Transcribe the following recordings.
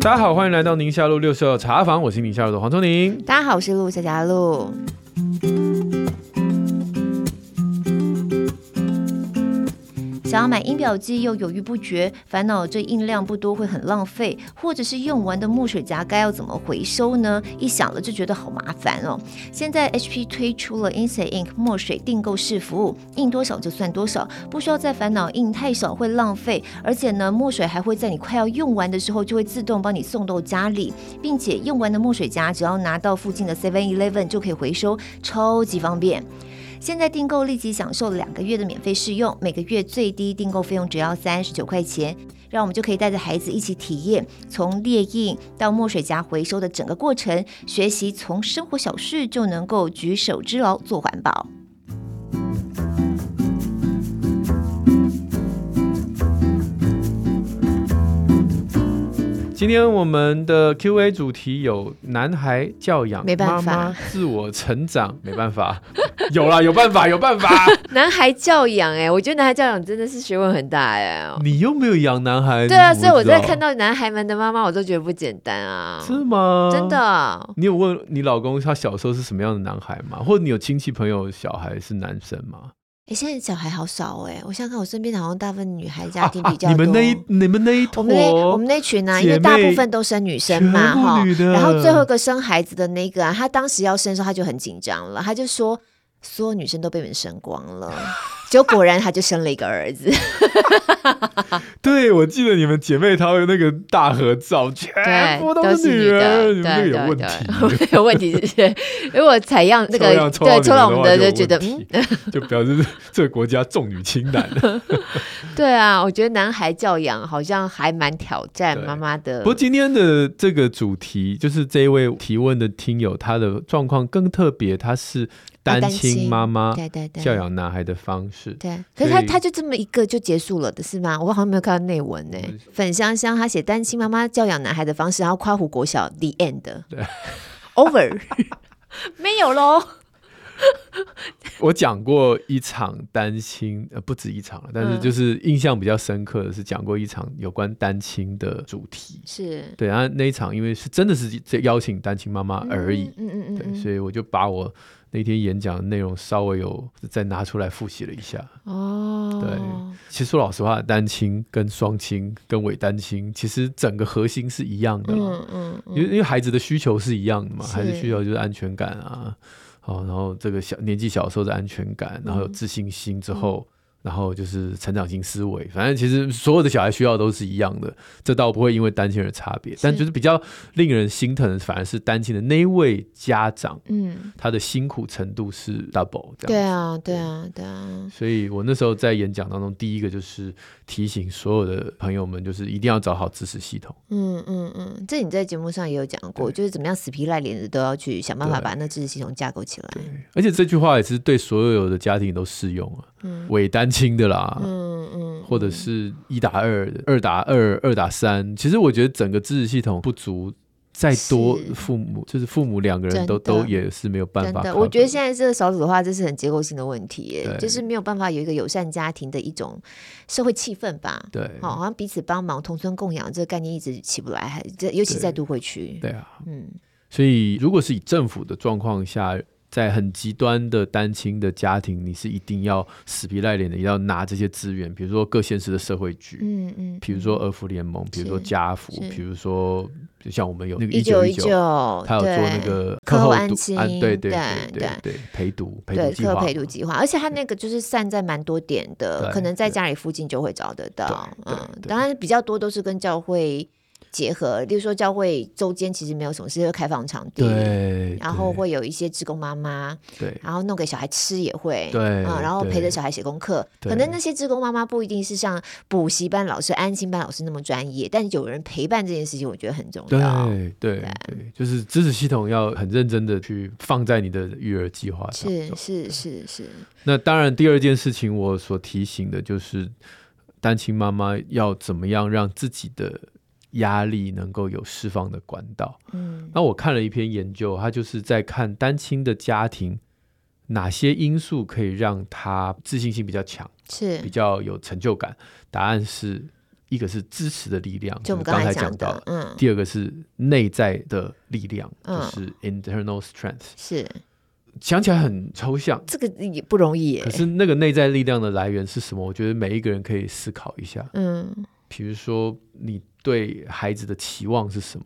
大家好，欢迎来到宁夏路六十二茶房，我是宁夏路的黄忠宁。大家好，我是陆小佳路。想要买印表机又犹豫不决，烦恼这印量不多会很浪费，或者是用完的墨水夹该要怎么回收呢？一想了就觉得好麻烦哦。现在 HP 推出了 Inside Ink 墨水订购式服务，印多少就算多少，不需要再烦恼印太少会浪费，而且呢，墨水还会在你快要用完的时候就会自动帮你送到家里，并且用完的墨水夹只要拿到附近的 Seven Eleven 就可以回收，超级方便。现在订购立即享受两个月的免费试用，每个月最低订购费用只要三十九块钱，让我们就可以带着孩子一起体验从列印到墨水夹回收的整个过程，学习从生活小事就能够举手之劳做环保。今天我们的 Q&A 主题有男孩教养，没办法，妈妈自我成长，没办法，有啦，有办法，有办法。男孩教养，哎，我觉得男孩教养真的是学问很大，哎。你又没有养男孩，对啊，所以我在看到男孩们的妈妈，我都觉得不简单啊。是吗？真的。你有问你老公他小时候是什么样的男孩吗？或者你有亲戚朋友小孩是男生吗？哎，现在小孩好少哎！我想想看，我身边好像大部分女孩家庭比较多。啊啊、你们那一、你们那一坨，我们那我们那群呢、啊，因为大部分都生女生嘛，哈。然后最后一个生孩子的那个啊，他当时要生的时候，他就很紧张了，他就说，所有女生都被你们生光了。就果然，他就生了一个儿子。对，我记得你们姐妹淘的那个大合照，全部都是女儿，你们那个有问题，有问题是，如果采样那个对抽到我们的就觉得，嗯，就表示这个国家重女轻男。对啊，我觉得男孩教养好像还蛮挑战妈妈的。不过今天的这个主题，就是这一位提问的听友，他的状况更特别，他是。单亲妈妈教养男孩的方式，对，可是他他就这么一个就结束了的是吗？我好像没有看到内文呢。粉香香他写单亲妈妈教养男孩的方式，然后夸胡国小 The End，对，Over，没有喽。我讲过一场单亲，呃，不止一场了，但是就是印象比较深刻的是讲过一场有关单亲的主题，是。对，然后那一场因为是真的是在邀请单亲妈妈而已，嗯嗯嗯，对，所以我就把我。那天演讲的内容稍微有再拿出来复习了一下。哦，对，其实说老实话，单亲跟双亲跟伪单亲，其实整个核心是一样的，嗯嗯，因为因为孩子的需求是一样的嘛，孩子需求就是安全感啊，好，然后这个小年纪小时候的安全感，然后有自信心之后。然后就是成长型思维，反正其实所有的小孩需要都是一样的，这倒不会因为单亲而差别。但就是比较令人心疼的，反而是单亲的那一位家长，嗯，他的辛苦程度是 double 这样。对啊，对啊，对啊。所以我那时候在演讲当中，第一个就是提醒所有的朋友们，就是一定要找好支持系统。嗯嗯嗯，这你在节目上也有讲过，就是怎么样死皮赖脸的都要去想办法把那支持系统架构起来。而且这句话也是对所有的家庭都适用啊。嗯，伪单亲的啦，嗯嗯，或者是一打二、二打二、二打三，其实我觉得整个支持系统不足，再多父母就是父母两个人都都也是没有办法。我觉得现在这个少子化，这是很结构性的问题耶，就是没有办法有一个友善家庭的一种社会气氛吧。对，好，好像彼此帮忙、同村共养这个概念一直起不来，还这尤其在都会区。对啊，嗯，所以如果是以政府的状况下。在很极端的单亲的家庭，你是一定要死皮赖脸的，要拿这些资源，比如说各县市的社会局，嗯嗯，比如说儿福联盟，比如说家福，比如说像我们有那个一九一九，他有做那个课后安亲，对对对对对，陪读陪读计划，陪读计划，而且他那个就是散在蛮多点的，可能在家里附近就会找得到，嗯，当然比较多都是跟教会。结合，例如说教会周间其实没有什么事，开放场地，对，然后会有一些职工妈妈，对，然后弄给小孩吃也会，对，嗯，然后陪着小孩写功课，可能那些职工妈妈不一定是像补习班老师、安心班老师那么专业，但有人陪伴这件事情，我觉得很重要，对对对，就是支持系统要很认真的去放在你的育儿计划上，是是是是。那当然，第二件事情我所提醒的就是，单亲妈妈要怎么样让自己的。压力能够有释放的管道。嗯，那我看了一篇研究，他就是在看单亲的家庭哪些因素可以让他自信心比较强，是比较有成就感？答案是一个是支持的力量，就我们刚才讲到，嗯，第二个是内在的力量，嗯、就是 internal strength。是，想起来很抽象，这个也不容易。可是那个内在力量的来源是什么？我觉得每一个人可以思考一下。嗯，比如说你对孩子的期望是什么？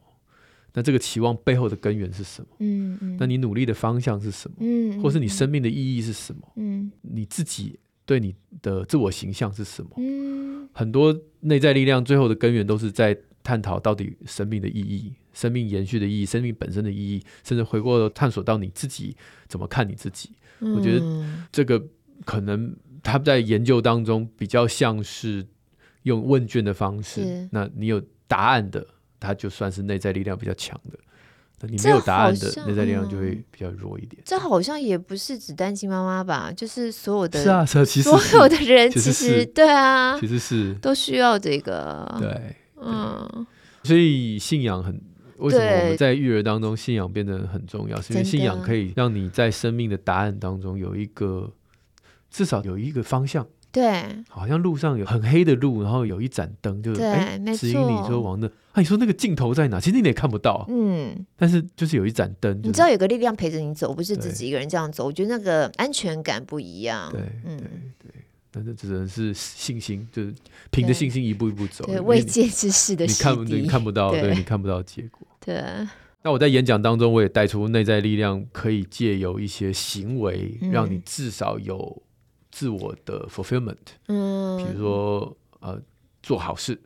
那这个期望背后的根源是什么？嗯嗯，那你努力的方向是什么？嗯，或是你生命的意义是什么？嗯，你自己对你的自我形象是什么？嗯，很多内在力量最后的根源都是在探讨到底生命的意义、生命延续的意义、生命本身的意义，甚至回过头探索到你自己怎么看你自己。嗯，我觉得这个可能他在研究当中比较像是用问卷的方式，那你有答案的。他就算是内在力量比较强的，那你没有答案的内在力量就会比较弱一点。这好像也不是只单亲妈妈吧，就是所有的是啊，是其实所有的人其实对啊，其实是都需要这个对，嗯，所以信仰很为什么我们在育儿当中信仰变得很重要？是因为信仰可以让你在生命的答案当中有一个至少有一个方向。对，好像路上有很黑的路，然后有一盏灯，就是哎，指引你说往那。啊，你说那个尽头在哪？其实你也看不到。嗯，但是就是有一盏灯，你知道有个力量陪着你走，不是自己一个人这样走。我觉得那个安全感不一样。对，嗯，对对。但是只能是信心，就是凭着信心一步一步走。对，未见之事的，你看你看不到，对你看不到结果。对。那我在演讲当中，我也带出内在力量，可以借由一些行为，让你至少有。自我的 fulfillment，嗯，比如说呃做好事，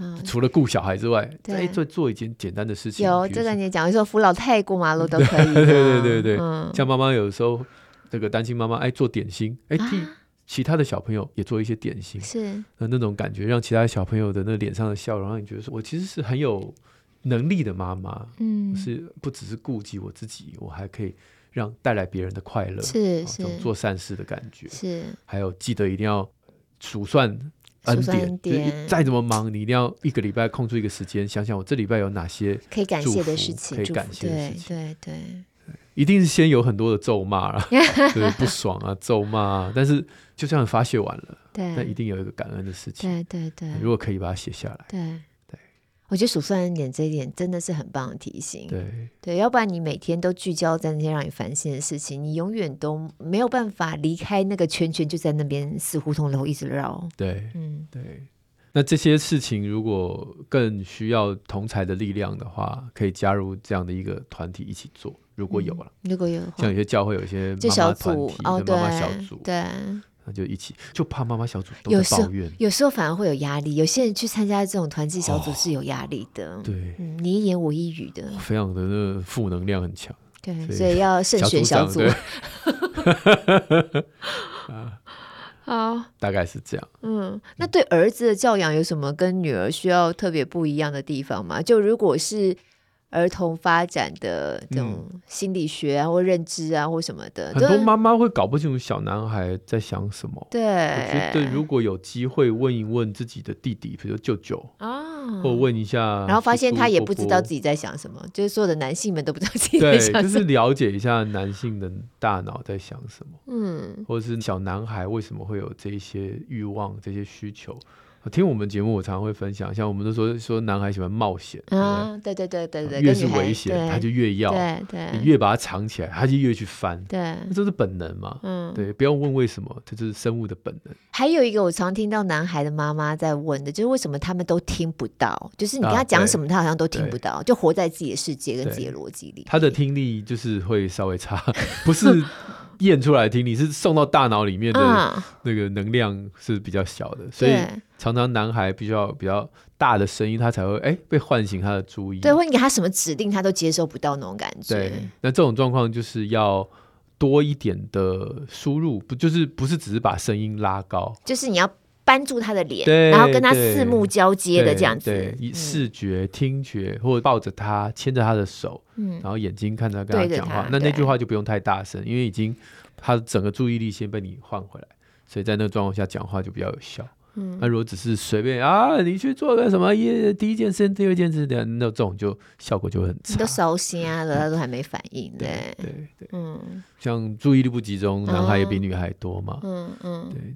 嗯、除了顾小孩之外，再做做一件简单的事情。有这个你讲，你说扶老太过马路都可以。对对对对，嗯、像妈妈有时候这个单亲妈妈爱做点心，哎替其他的小朋友也做一些点心，是那那种感觉，让其他小朋友的那脸上的笑容，让你觉得说我其实是很有能力的妈妈，嗯，是不只是顾及我自己，我还可以。让带来别人的快乐，是是、做善事的感觉，是。还有记得一定要数算恩典，恩典。再怎么忙，你一定要一个礼拜空出一个时间，想想我这礼拜有哪些可以感谢的事情，可以感谢的事情，对对。对，一定是先有很多的咒骂了，对，不爽啊，咒骂啊，但是就这样发泄完了，对，那一定有一个感恩的事情，对对对，如果可以把它写下来，对。我觉得数算恩典这一点真的是很棒的提醒。对对，要不然你每天都聚焦在那些让你烦心的事情，你永远都没有办法离开那个圈圈，就在那边死胡同里一直绕。对，嗯，对。那这些事情如果更需要同才的力量的话，可以加入这样的一个团体一起做。如果有了，嗯、如果有，像有些教会有一些妈妈团体、妈妈小组，对。那就一起，就怕妈妈小组都在抱怨，有时候反而会有压力。有些人去参加这种团契小组是有压力的，哦、对、嗯，你一言我一语的，非常的那负能量很强。对，所以，所以要慎选小组。啊，好，大概是这样。嗯，那对儿子的教养有什么跟女儿需要特别不一样的地方吗？就如果是。儿童发展的这种心理学啊，或认知啊，或什么的，很多妈妈会搞不清楚小男孩在想什么。对，我觉得如果有机会问一问自己的弟弟，比如舅舅啊，或问一下，然后发现他也不知道自己在想什么，就是所有的男性们都不知道自己在想什么，就是了解一下男性的大脑在想什么，嗯，或者是小男孩为什么会有这些欲望、这些需求。听我们节目，我常常会分享，像我们都说说男孩喜欢冒险啊，对对对对对，越是危险他就越要，对对，你越把它藏起来，他就越去翻，对，那这是本能嘛，嗯，对，不要问为什么，这就是生物的本能。还有一个我常听到男孩的妈妈在问的，就是为什么他们都听不到，就是你跟他讲什么，他好像都听不到，就活在自己的世界跟自己的逻辑里。他的听力就是会稍微差，不是。验出来听，你是送到大脑里面的那个能量是比较小的，嗯、所以常常男孩比较比较大的声音，他才会哎被唤醒他的注意。对，或你给他什么指令，他都接收不到那种感觉。对，那这种状况就是要多一点的输入，不就是不是只是把声音拉高，就是你要。扳住他的脸，然后跟他四目交接的这样子，对，以视觉、听觉，或者抱着他，牵着他的手，嗯，然后眼睛看他跟他讲话，那那句话就不用太大声，因为已经他整个注意力先被你换回来，所以在那个状况下讲话就比较有效。嗯，那如果只是随便啊，你去做个什么一第一件事、第二件事的，那这种就效果就很差。你都烧心啊了，他 都还没反应，对对对，嗯，像注意力不集中，男孩也比女孩多嘛，嗯嗯，对，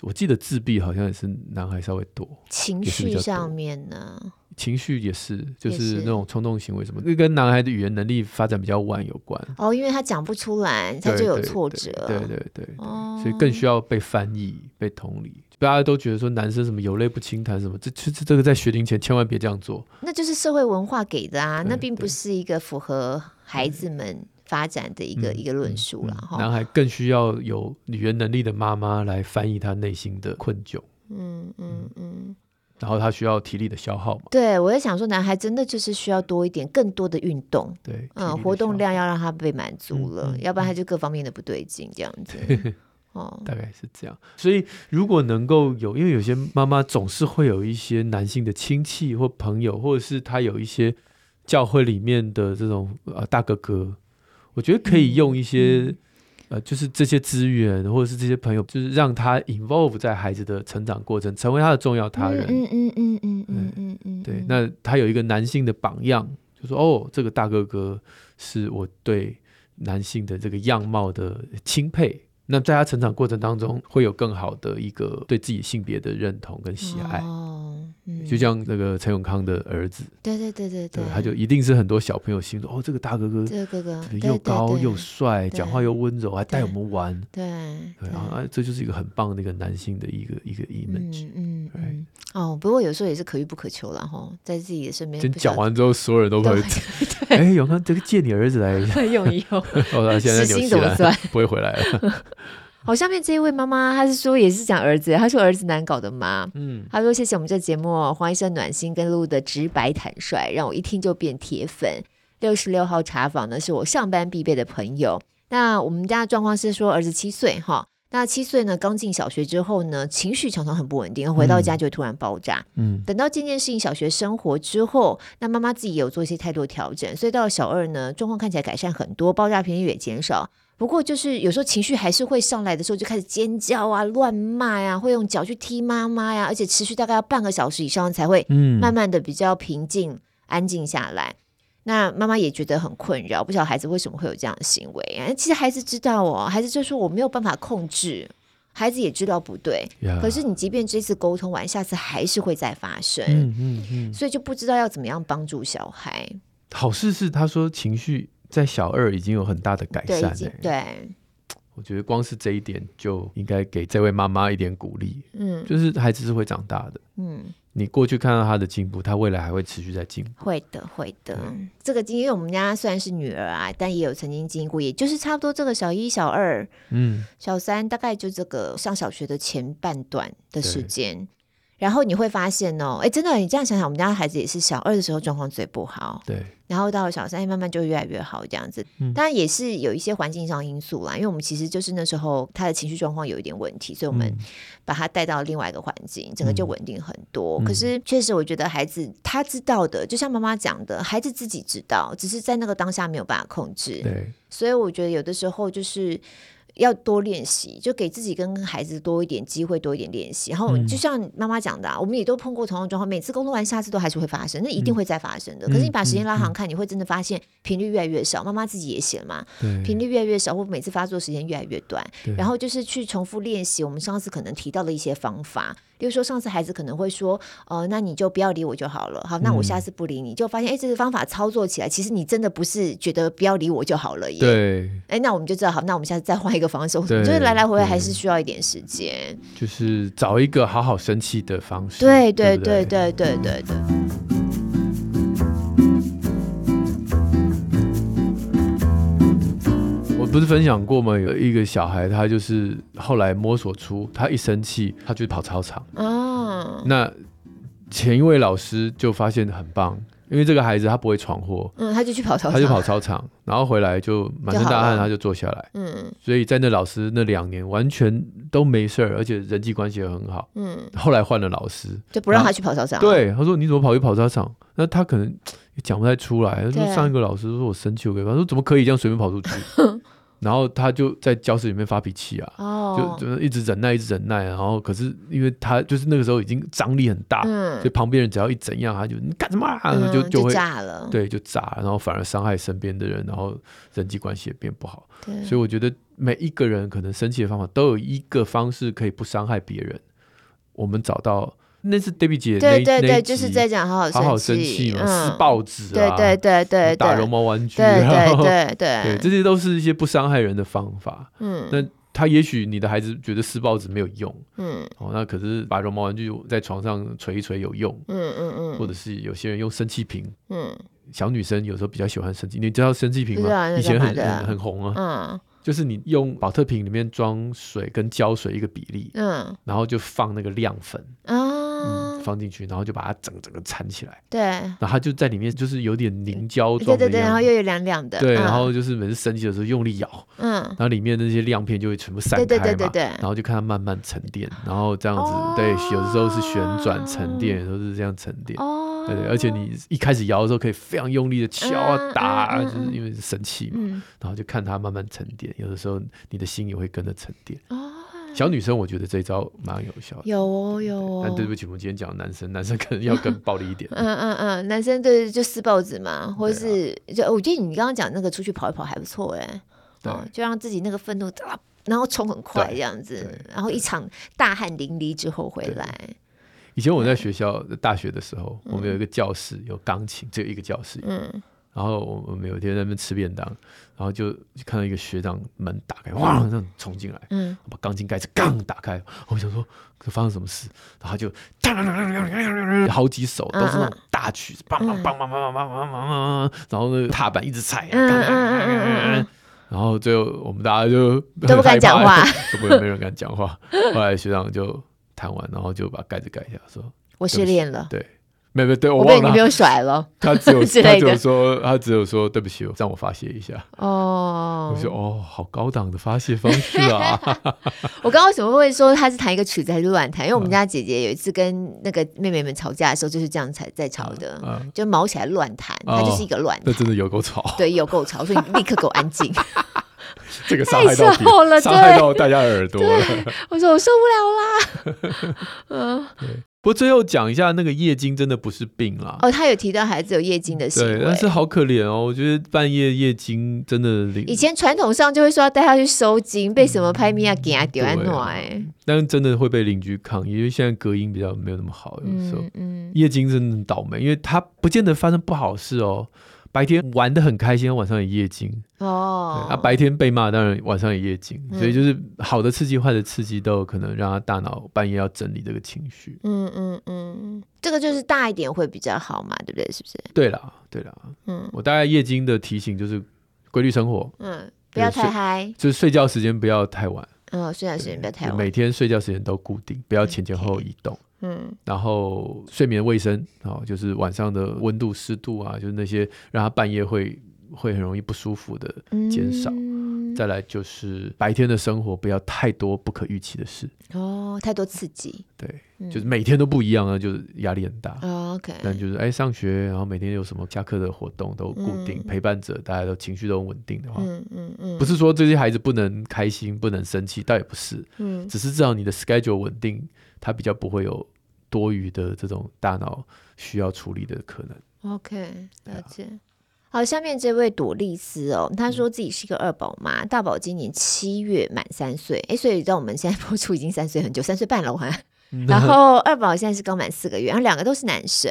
我记得自闭好像也是男孩稍微多，情绪上面呢，情绪也是，就是那种冲动行为什么，那跟男孩的语言能力发展比较晚有关。哦，因为他讲不出来，他就有挫折，对对对，哦，所以更需要被翻译、被同理。大家都觉得说男生什么有泪不轻弹什么，这这这个在学龄前千万别这样做。那就是社会文化给的啊，那并不是一个符合孩子们发展的一个一个论述了哈。男孩更需要有语言能力的妈妈来翻译他内心的困窘。嗯嗯嗯。然后他需要体力的消耗嘛？对，我在想说，男孩真的就是需要多一点、更多的运动。对，嗯，活动量要让他被满足了，要不然他就各方面的不对劲这样子。哦，大概是这样。所以如果能够有，因为有些妈妈总是会有一些男性的亲戚或朋友，或者是他有一些教会里面的这种呃大哥哥，我觉得可以用一些、嗯、呃，就是这些资源或者是这些朋友，就是让他 involve 在孩子的成长过程，成为他的重要他人。嗯嗯嗯嗯嗯嗯嗯，对。那他有一个男性的榜样，就说哦，这个大哥哥是我对男性的这个样貌的钦佩。那在他成长过程当中，会有更好的一个对自己性别的认同跟喜爱。哦，嗯，就像那个陈永康的儿子，对对对对对，他就一定是很多小朋友心中哦，这个大哥哥，这个哥哥又高又帅，讲话又温柔，还带我们玩，对，对啊，这就是一个很棒的一个男性的一个一个 image。嗯嗯，哦，不过有时候也是可遇不可求了哈，在自己的身边。先讲完之后，所有人都会，哎，永康，这个借你儿子来用一 用，哦，他现在纽西兰不会回来了。好，下面这一位妈妈，她是说也是讲儿子，她说儿子难搞的妈，嗯，她说谢谢我们这节目黄医生暖心跟露露的直白坦率，让我一听就变铁粉。六十六号茶坊呢是我上班必备的朋友。那我们家的状况是说儿子七岁哈，那七岁呢刚进小学之后呢情绪常常很不稳定，回到家就会突然爆炸，嗯，等到渐渐适应小学生活之后，那妈妈自己也有做一些态度调整，所以到了小二呢状况看起来改善很多，爆炸频率也减少。不过，就是有时候情绪还是会上来的时候，就开始尖叫啊、乱骂呀，会用脚去踢妈妈呀，而且持续大概要半个小时以上才会，慢慢的比较平静、嗯、安静下来。那妈妈也觉得很困扰，不晓得孩子为什么会有这样的行为。其实孩子知道哦，孩子就说我没有办法控制，孩子也知道不对。可是你即便这次沟通完，下次还是会再发生。嗯嗯嗯，所以就不知道要怎么样帮助小孩。好事是他说情绪。在小二已经有很大的改善，欸，对，我觉得光是这一点就应该给这位妈妈一点鼓励。嗯，就是孩子是会长大的。嗯，你过去看到他的进步，他未来还会持续在进步。会的，会的。对这个经，因为我们家虽然是女儿啊，但也有曾经经历过，也就是差不多这个小一、小二，嗯，小三，大概就这个上小学的前半段的时间。然后你会发现哦，哎，真的，你这样想想，我们家孩子也是小二的时候状况最不好，对。然后到了小三，慢慢就越来越好，这样子。当然也是有一些环境上因素啦，因为我们其实就是那时候他的情绪状况有一点问题，所以我们把他带到另外一个环境，整个就稳定很多。可是确实，我觉得孩子他知道的，就像妈妈讲的，孩子自己知道，只是在那个当下没有办法控制。对。所以我觉得有的时候就是。要多练习，就给自己跟孩子多一点机会，多一点练习。然后就像妈妈讲的，啊，嗯、我们也都碰过同样状况，每次沟通完，下次都还是会发生，那一定会再发生的。嗯、可是你把时间拉长看，嗯、你会真的发现频率越来越少。妈妈自己也写了嘛，频率越来越少，或每次发作时间越来越短。然后就是去重复练习我们上次可能提到的一些方法。比如说，上次孩子可能会说：“呃，那你就不要理我就好了。”好，那我下次不理你，就发现哎，这个方法操作起来，其实你真的不是觉得不要理我就好了耶。对。哎，那我们就知道，好，那我们下次再换一个方式。对。就是来来回回还是需要一点时间。就是找一个好好生气的方式。对对对对对对对。不是分享过吗？有一个小孩，他就是后来摸索出，他一生气，他就跑操场。哦。那前一位老师就发现很棒，因为这个孩子他不会闯祸。嗯，他就去跑操场。他就跑操场，然后回来就满身大汗，他就坐下来。嗯。所以在那老师那两年完全都没事儿，而且人际关系也很好。嗯。后来换了老师，就不让他去跑操场。对，他说你怎么跑去跑操场？那他可能也讲不太出来。他说上一个老师说我生气，我给他说怎么可以这样随便跑出去？然后他就在教室里面发脾气啊，哦、就就一直忍耐，一直忍耐。然后可是因为他就是那个时候已经张力很大，嗯、所以旁边人只要一怎样，他就你干什么、啊？嗯、就就会就炸了，对，就炸，然后反而伤害身边的人，然后人际关系也变不好。所以我觉得每一个人可能生气的方法都有一个方式可以不伤害别人。我们找到。那是 Debbie 姐，对对对，就是在讲好好生气嘛，撕报纸啊，对对对对，打绒毛玩具，对对对 对，这些都是一些不伤害人的方法。嗯，那他也许你的孩子觉得撕报纸没有用，嗯，哦，那可是把绒毛玩具在床上捶一捶有用，嗯嗯嗯，或者是有些人用生气瓶，嗯，小女生有时候比较喜欢生气，你知道生气瓶吗？以前很很很红啊，嗯。就是你用保特瓶里面装水跟胶水一个比例，嗯，然后就放那个亮粉，嗯，放进去，然后就把它整整个缠起来，对，然后它就在里面就是有点凝胶状，对对对，然后又有凉凉的，对，然后就是每次生气的时候用力咬，嗯，然后里面那些亮片就会全部散开嘛，对对对对，然后就看它慢慢沉淀，然后这样子，对，有的时候是旋转沉淀，有时候是这样沉淀，哦，对对，而且你一开始摇的时候可以非常用力的敲啊打啊，就是因为是生气嘛，然后就看它慢慢沉淀。有的时候，你的心也会跟着沉淀。哦，小女生，我觉得这一招蛮有效的。有哦，有哦。但对不起，我们今天讲男生，男生可能要更暴力一点。嗯嗯嗯，男生对就撕报纸嘛，或者是就我觉得你刚刚讲那个出去跑一跑还不错哎。对，就让自己那个愤怒然后冲很快这样子，然后一场大汗淋漓之后回来。以前我在学校大学的时候，我们有一个教室有钢琴，只有一个教室。嗯。然后我们有一天在那边吃便当，然后就看到一个学长门打开，哇，那种冲进来，嗯，把钢琴盖子刚打开，我想说这发生什么事，然后就好几首都是那种大曲子，梆梆梆梆梆梆梆梆梆，然后那个踏板一直踩，然后最后我们大家就都不敢讲话，都不没人敢讲话。后来学长就弹完，然后就把盖子盖下，说：“我失恋了。”对。没有对我忘了，你没有甩了。他只有 他只有说，他只有说对不起，让我发泄一下。哦，我说哦，好高档的发泄方式啊！我刚刚为什么会说他是弹一个曲子还是乱弹？因为我们家姐姐有一次跟那个妹妹们吵架的时候，就是这样才在吵的，就毛起来乱弹，他就是一个乱弹。那真的有够吵，对，有够吵，所以立刻给我安静。这个伤害到了，伤害到大家耳朵了。我说我受不了啦。嗯。不过最后讲一下，那个夜惊真的不是病啦。哦，他有提到孩子有夜惊的行为，对，但是好可怜哦。我觉得半夜夜惊真的，以前传统上就会说要带他去收惊，被什么拍咪啊给他丢在那。但是真的会被邻居抗议，因为现在隔音比较没有那么好，有时候。嗯，夜惊真的很倒霉，因为他不见得发生不好事哦。白天玩的很开心，晚上也夜惊哦。啊，白天被骂，当然晚上也夜惊，嗯、所以就是好的刺激、坏的刺激都有可能让他大脑半夜要整理这个情绪。嗯嗯嗯，这个就是大一点会比较好嘛，对不对？是不是？对啦，对啦。嗯，我大概夜惊的提醒就是规律生活，嗯，不要太嗨，就是睡觉时间不要太晚。嗯，睡觉时间不要太晚，每天睡觉时间都固定，不要前前后后移动。Okay. 嗯，然后睡眠卫生啊，就是晚上的温度、湿度啊，就是那些让他半夜会会很容易不舒服的减少。嗯、再来就是白天的生活不要太多不可预期的事哦，太多刺激。对，嗯、就是每天都不一样啊，就是压力很大。哦、OK，但就是哎，上学，然后每天有什么下课的活动都固定，嗯、陪伴者大家都情绪都很稳定的话，嗯嗯嗯，嗯嗯不是说这些孩子不能开心、不能生气，倒也不是，嗯，只是至少你的 schedule 稳定。他比较不会有多余的这种大脑需要处理的可能。OK，了解。啊、好，下面这位朵丽丝哦，她说自己是一个二宝妈，大宝今年七月满三岁，哎，所以在我们现在 播出已经三岁很久，三岁半了，我还。然后二宝现在是刚满四个月，然后两个都是男生。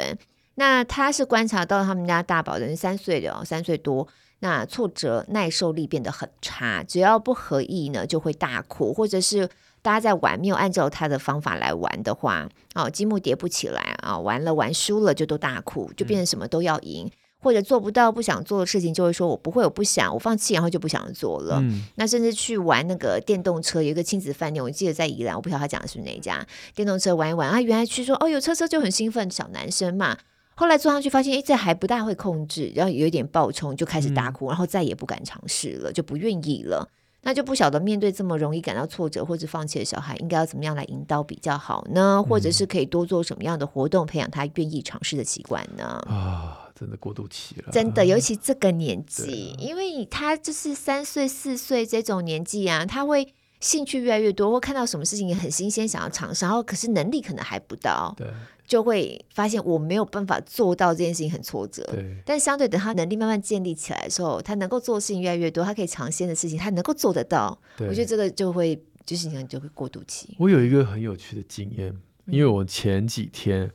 那他是观察到他们家大宝人三岁的哦，三岁多，那挫折耐受力变得很差，只要不合意呢，就会大哭，或者是。大家在玩，没有按照他的方法来玩的话，哦，积木叠不起来啊，玩了玩输了就都大哭，就变成什么都要赢，嗯、或者做不到不想做的事情，就会说我不会，我不想，我放弃，然后就不想做了。嗯、那甚至去玩那个电动车，有一个亲子饭店，我记得在宜兰，我不晓得他讲的是哪一家电动车，玩一玩啊，原来去说哦，有车车就很兴奋，小男生嘛，后来坐上去发现，哎，这还不大会控制，然后有一点暴冲，就开始大哭，嗯、然后再也不敢尝试了，就不愿意了。那就不晓得面对这么容易感到挫折或者放弃的小孩，应该要怎么样来引导比较好呢？或者是可以多做什么样的活动，培养他愿意尝试的习惯呢？啊，真的过渡期了。真的，尤其这个年纪，因为他就是三岁四岁这种年纪啊，他会兴趣越来越多，或看到什么事情也很新鲜，想要尝试，然后可是能力可能还不到，对，就会发现我没有办法做到这件事情，很挫折。对，但相对等他能力慢慢建立起来的时候，他能够做的事情越来越多，他可以尝鲜的事情，他能够做得到。我觉得这个就会就是你就会过渡期。我有一个很有趣的经验，因为我前几天。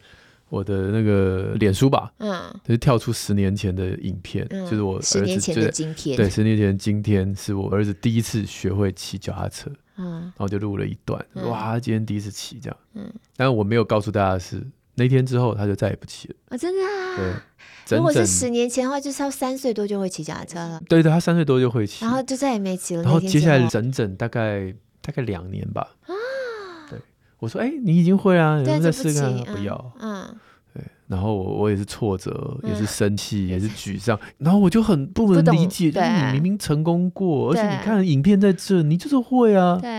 我的那个脸书吧，嗯，就是跳出十年前的影片，嗯、就是我儿子十年前的今天，对，十年前今天是我儿子第一次学会骑脚踏车，嗯，然后就录了一段，嗯、哇，他今天第一次骑这样，嗯，但是我没有告诉大家的是那天之后他就再也不骑了，啊，真的啊，对，整整如果是十年前的话，就是他三岁多就会骑脚踏车了，对对，他三岁多就会骑，然后就再也没骑了，然后接下来整整大概大概两年吧，我说，哎、欸，你已经会啊，能不能再试看看？不要，嗯。嗯对，然后我我也是挫折，也是生气，嗯、也是沮丧，然后我就很不能理解，就是你明明成功过，而且你看影片在这，你就是会啊，对，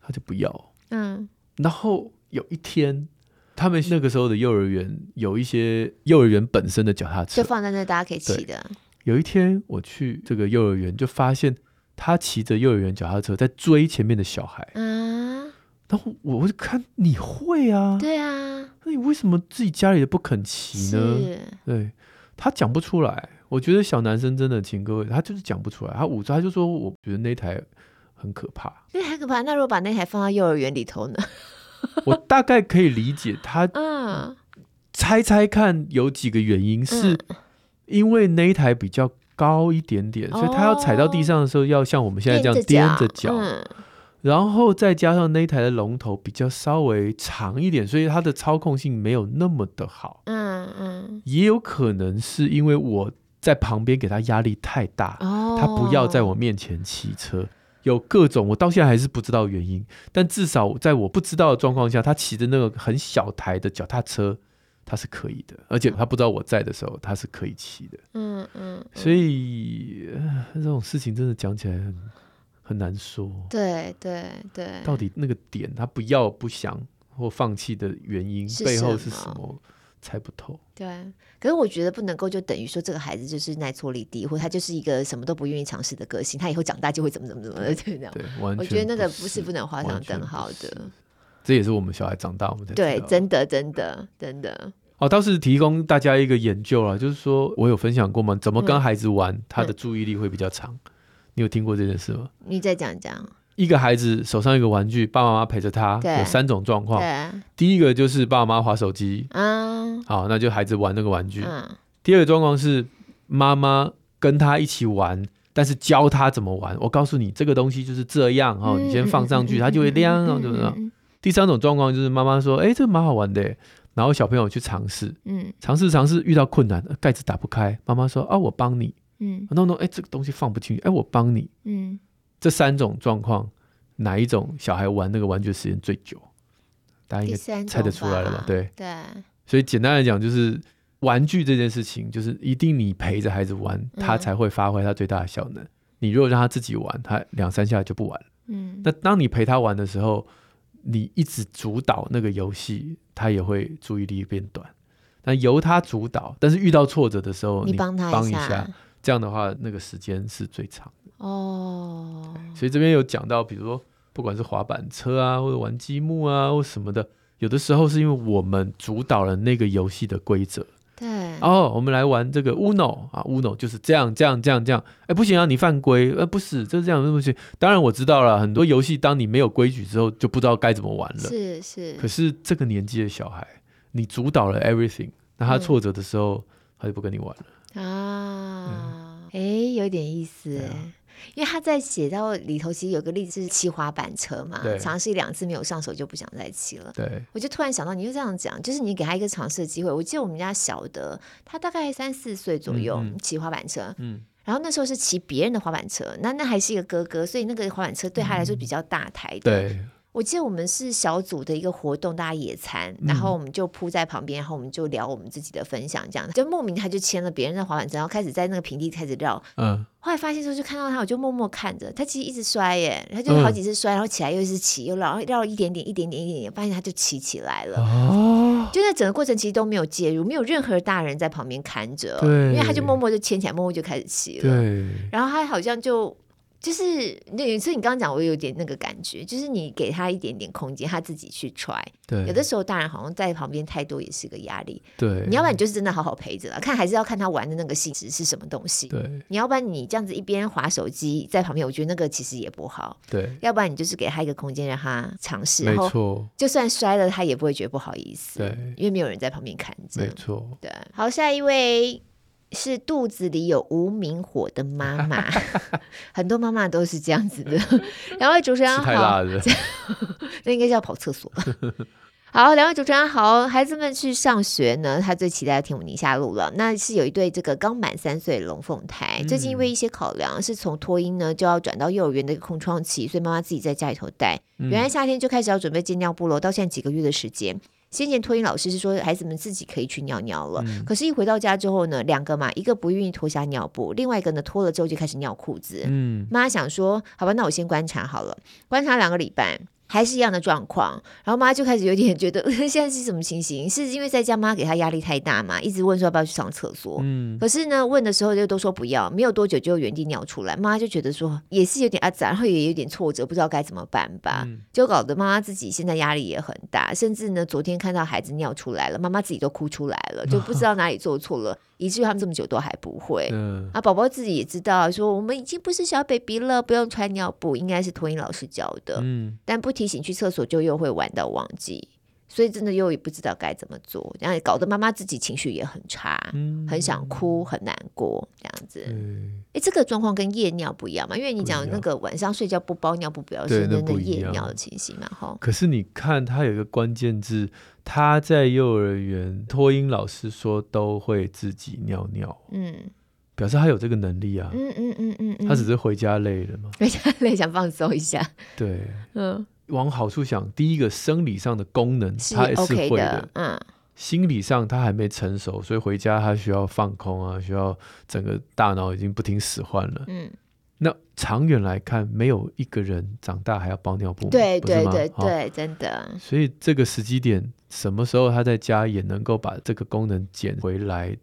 他就不要，嗯，然后有一天，他们那个时候的幼儿园有一些幼儿园本身的脚踏车，就放在那大家可以骑的。有一天我去这个幼儿园，就发现他骑着幼儿园脚踏车在追前面的小孩，嗯，然后我就看你会啊，对啊。那你为什么自己家里的不肯骑呢？对，他讲不出来。我觉得小男生真的，请各位，他就是讲不出来。他捂着，他就说：“我觉得那台很可怕。”那很可怕。那如果把那台放到幼儿园里头呢？我大概可以理解他。嗯，猜猜看，有几个原因是因为那一台比较高一点点，嗯、所以他要踩到地上的时候，要像我们现在这样踮着脚。然后再加上那台的龙头比较稍微长一点，所以它的操控性没有那么的好。嗯嗯，也有可能是因为我在旁边给他压力太大，哦、他不要在我面前骑车，有各种我到现在还是不知道原因。但至少在我不知道的状况下，他骑着那个很小台的脚踏车，他是可以的，而且他不知道我在的时候，他是可以骑的。嗯嗯，嗯所以这种事情真的讲起来很。很难说，对对对，到底那个点他不要不想或放弃的原因背后是什么，猜不透。对，可是我觉得不能够就等于说这个孩子就是耐挫力低，或他就是一个什么都不愿意尝试的个性，他以后长大就会怎么怎么怎么的，对，对，我觉得那个不是不能画上等号的。这也是我们小孩长大我们才对，真的真的真的。哦，倒是提供大家一个研究了，就是说我有分享过吗？怎么跟孩子玩，嗯、他的注意力会比较长。你有听过这件事吗？你再讲讲。一个孩子手上一个玩具，爸爸妈妈陪着他，有三种状况。第一个就是爸爸妈妈滑手机，嗯，好，那就孩子玩那个玩具。第二个状况是妈妈跟他一起玩，但是教他怎么玩。我告诉你，这个东西就是这样哦，你先放上去，它就会亮，怎么样？第三种状况就是妈妈说，哎，这个蛮好玩的，然后小朋友去尝试，嗯，尝试尝试，遇到困难，盖子打不开，妈妈说啊，我帮你。嗯，no no，哎，这个东西放不进去，哎，我帮你。嗯，这三种状况，哪一种小孩玩那个玩具时间最久？大家应该猜得出来了吧？对对。所以简单来讲，就是玩具这件事情，就是一定你陪着孩子玩，他才会发挥他最大的效能。你如果让他自己玩，他两三下就不玩了。嗯。那当你陪他玩的时候，你一直主导那个游戏，他也会注意力变短。那由他主导，但是遇到挫折的时候，你帮他帮一下。这样的话，那个时间是最长的哦。所以这边有讲到，比如说，不管是滑板车啊，或者玩积木啊，或什么的，有的时候是因为我们主导了那个游戏的规则。对。哦，我们来玩这个 Uno 啊，Uno 就是这样，这样，这样，这样。哎，不行啊，你犯规。呃，不是，就是这样，对不起。当然我知道了，很多游戏当你没有规矩之后，就不知道该怎么玩了。是是。可是这个年纪的小孩，你主导了 everything，那他挫折的时候，他就不跟你玩了。啊，哎、嗯，有点意思因为他在写到里头，其实有个例子是骑滑板车嘛，尝试一两次没有上手就不想再骑了。对，我就突然想到，你就这样讲，就是你给他一个尝试的机会。我记得我们家小的，他大概三四岁左右骑滑板车，嗯，嗯然后那时候是骑别人的滑板车，那那还是一个哥哥，所以那个滑板车对他来说比较大台的。嗯、对。我记得我们是小组的一个活动，大家野餐，然后我们就铺在旁边，然后我们就聊我们自己的分享，这样就莫名他就牵了别人的滑板车，然后开始在那个平地开始绕。嗯，后来发现之后就看到他，我就默默看着他，其实一直摔耶，他就好几次摔，然后起来又是骑，又绕绕一点点，一点点，一点点，发现他就骑起来了。哦哦，就在整个过程其实都没有介入，没有任何大人在旁边看着，对，因为他就默默就牵起来，默默就开始骑了，对，然后他好像就。就是那，所以你刚刚讲，我有点那个感觉，就是你给他一点点空间，他自己去 try。对，有的时候大人好像在旁边太多也是个压力。对，你要不然你就是真的好好陪着了，看还是要看他玩的那个性质是什么东西。对，你要不然你这样子一边滑手机在旁边，我觉得那个其实也不好。对，要不然你就是给他一个空间让他尝试，没错，就算摔了他也不会觉得不好意思。对，因为没有人在旁边看着。没错。对，好，下一位。是肚子里有无名火的妈妈，很多妈妈都是这样子的。两位主持人好，那应该是要跑厕所。好，两位主持人好，孩子们去上学呢，他最期待的天母宁夏路了。那是有一对这个刚满三岁的龙凤胎，嗯、最近因为一些考量，是从托婴呢就要转到幼儿园的一个空窗期，所以妈妈自己在家里头带。嗯、原来夏天就开始要准备借尿布了，到现在几个月的时间。先前托婴老师是说孩子们自己可以去尿尿了，嗯、可是，一回到家之后呢，两个嘛，一个不愿意脱下尿布，另外一个呢脱了之后就开始尿裤子。嗯，妈想说，好吧，那我先观察好了，观察两个礼拜。还是一样的状况，然后妈就开始有点觉得 现在是什么情形？是因为在家妈给她压力太大嘛？一直问说要不要去上厕所。嗯，可是呢，问的时候就都说不要，没有多久就原地尿出来。妈就觉得说也是有点阿杂，然后也有点挫折，不知道该怎么办吧？嗯、就搞得妈妈自己现在压力也很大，甚至呢，昨天看到孩子尿出来了，妈妈自己都哭出来了，就不知 道哪里做错了。以至于他们这么久都还不会，嗯、啊，宝宝自己也知道，说我们已经不是小 baby 了，不用穿尿布，应该是托婴老师教的，嗯，但不提醒去厕所就又会玩到忘记，所以真的又也不知道该怎么做，然后搞得妈妈自己情绪也很差，嗯、很想哭，很难过这样子。哎、这个状况跟夜尿不一样嘛？因为你讲那个晚上睡觉不包尿布，表示那个夜尿的情形嘛，哈。可是你看，他有一个关键字。他在幼儿园，托婴老师说都会自己尿尿，嗯，表示他有这个能力啊，嗯嗯嗯嗯，嗯嗯嗯他只是回家累了嘛，回家累想放松一下，对，嗯，往好处想，第一个生理上的功能他也是会的，的嗯，心理上他还没成熟，所以回家他需要放空啊，需要整个大脑已经不听使唤了，嗯。那长远来看，没有一个人长大还要包尿布，对对对对，真的。所以这个时机点，什么时候他在家也能够把这个功能捡回来？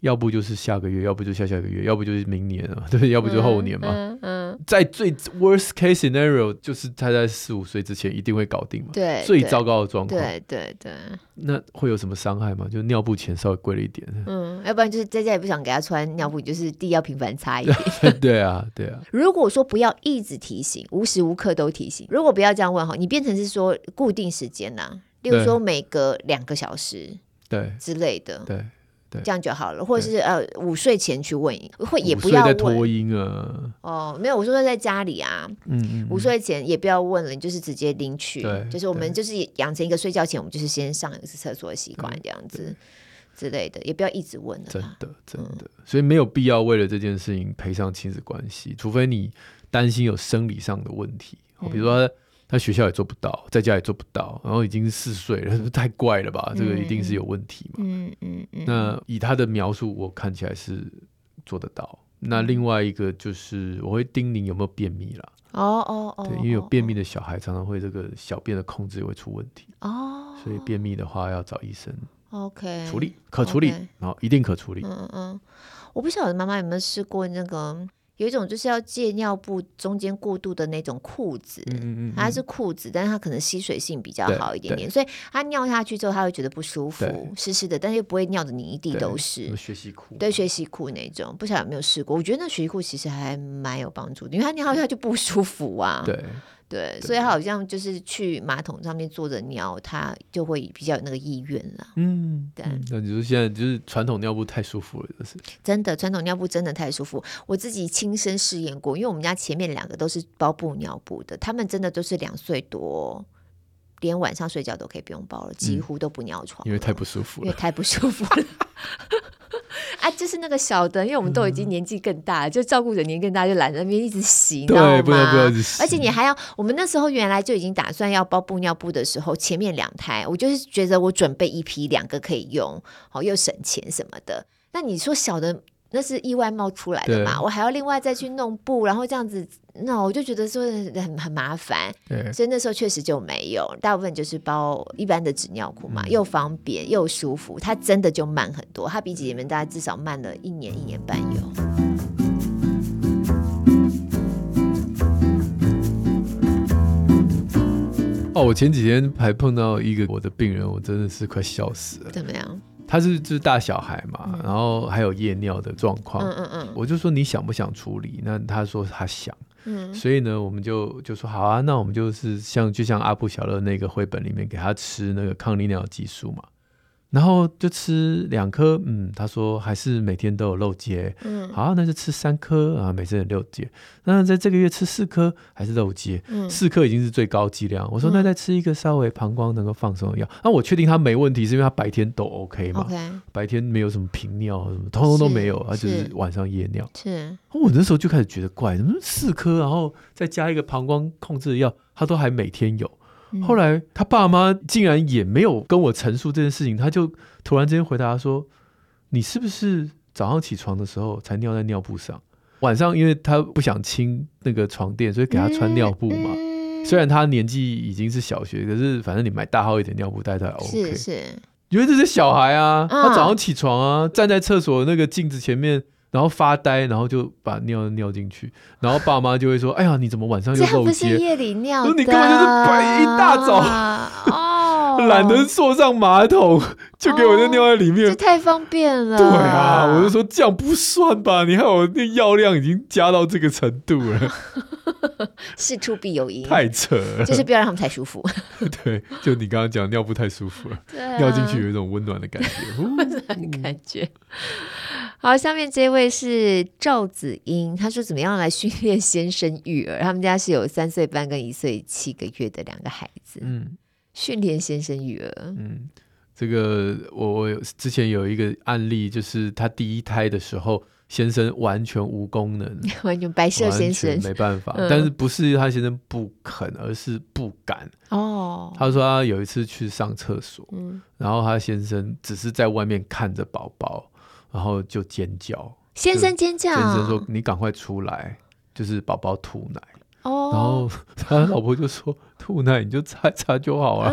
要不就是下个月，要不就下下个月，要不就是明年啊，对，要不就后年嘛。嗯嗯。在最 worst case scenario，就是他在四五岁之前一定会搞定嘛。对。最糟糕的状况。对对对。那会有什么伤害吗？就尿布钱稍微贵了一点。嗯，要不然就是在家也不想给他穿尿布，就是地要频繁擦一点。对啊，对啊。如果说不要一直提醒，无时无刻都提醒。如果不要这样问哈，你变成是说固定时间呐，例如说每隔两个小时，对之类的，对。这样就好了，或者是呃午睡前去问，会也不要问。拖音啊？哦，没有，我说在家里啊，嗯，午睡前也不要问了，你就是直接领取。对，就是我们就是养成一个睡觉前，我们就是先上一次厕所的习惯，这样子之类的，也不要一直问了。真的，真的，所以没有必要为了这件事情赔上亲子关系，除非你担心有生理上的问题，比如说。他学校也做不到，在家也做不到，然后已经四岁了，太怪了吧？这个一定是有问题嘛。嗯嗯那以他的描述，我看起来是做得到。那另外一个就是，我会叮咛有没有便秘啦。哦哦哦。对，因为有便秘的小孩常常会这个小便的控制也会出问题。哦。所以便秘的话要找医生。OK。处理可处理，然后 Okay. 一定可处理。嗯嗯。我不晓得妈妈有没有试过那个。有一种就是要借尿布中间过渡的那种裤子，嗯嗯嗯，它是裤子，但是它可能吸水性比较好一点点，所以它尿下去之后，它会觉得不舒服，湿湿的，但是又不会尿的你一地都是。学习裤，对，学习裤那种，不晓得有没有试过？我觉得那学习裤其实还蛮有帮助的，因为它尿下去它就不舒服啊。对。对，所以他好像就是去马桶上面坐着尿，他就会比较有那个意愿了。嗯，对。那你说现在就是传统尿布太舒服了，就是真的，传统尿布真的太舒服。我自己亲身试验过，因为我们家前面两个都是包布尿布的，他们真的都是两岁多，连晚上睡觉都可以不用包了，几乎都不尿床，因为太不舒服了，因为太不舒服了。啊，就是那个小的，因为我们都已经年纪更大了，嗯、就照顾着年纪更大，就懒得那边一直洗，对，不要不要而且你还要，我们那时候原来就已经打算要包布尿布的时候，前面两胎，我就是觉得我准备一批两个可以用，好又省钱什么的。那你说小的那是意外冒出来的嘛，我还要另外再去弄布，然后这样子，那我就觉得说很很麻烦。所以那时候确实就没有，大部分就是包一般的纸尿裤嘛，嗯、又方便又舒服，它真的就慢很多，它比姐姐们大概至少慢了一年一年半有。哦，我前几天还碰到一个我的病人，我真的是快笑死了。怎么样？他是就是大小孩嘛，嗯、然后还有夜尿的状况。嗯嗯嗯。我就说你想不想处理？那他说他想。嗯。所以呢，我们就就说好啊，那我们就是像就像阿布小乐那个绘本里面给他吃那个抗利尿激素嘛。然后就吃两颗，嗯，他说还是每天都有漏接，嗯，好，那就吃三颗啊，每次有漏接。那在这个月吃四颗还是漏接，嗯，四颗已经是最高剂量。我说那再吃一个稍微膀胱能够放松的药。那、嗯啊、我确定他没问题，是因为他白天都 OK 嘛？OK，白天没有什么频尿什么，通通都没有，他就是晚上夜尿。是，我那时候就开始觉得怪，怎么四颗，然后再加一个膀胱控制的药，他都还每天有。后来他爸妈竟然也没有跟我陈述这件事情，他就突然之间回答说：“你是不是早上起床的时候才尿在尿布上？晚上因为他不想亲那个床垫，所以给他穿尿布嘛。虽然他年纪已经是小学，可是反正你买大号一点尿布带他 OK。是是，因为这是小孩啊，他早上起床啊，站在厕所那个镜子前面。”然后发呆，然后就把尿尿进去，然后爸妈就会说：“哎呀，你怎么晚上又漏接？”这不是夜里尿的，你根本就是白一大早哦，懒得坐上马桶，就给我就尿在里面，这太方便了。对啊，我就说这样不算吧？你看我那药量已经加到这个程度了，事出必有因，太扯了，就是不要让他们太舒服。对，就你刚刚讲尿布太舒服了，尿进去有一种温暖的感觉，温暖的感觉。好，下面这位是赵子英，他说怎么样来训练先生育儿？他们家是有三岁半跟一岁七个月的两个孩子。嗯，训练先生育儿。嗯，这个我我之前有一个案例，就是他第一胎的时候，先生完全无功能，完全白色先生没办法。嗯、但是不是他先生不肯，而是不敢。哦，他说他有一次去上厕所，嗯，然后他先生只是在外面看着宝宝。然后就尖叫，先生尖叫，先生说：“你赶快出来，就是宝宝吐奶。”哦，然后他老婆就说：“吐奶你就擦擦就好了。”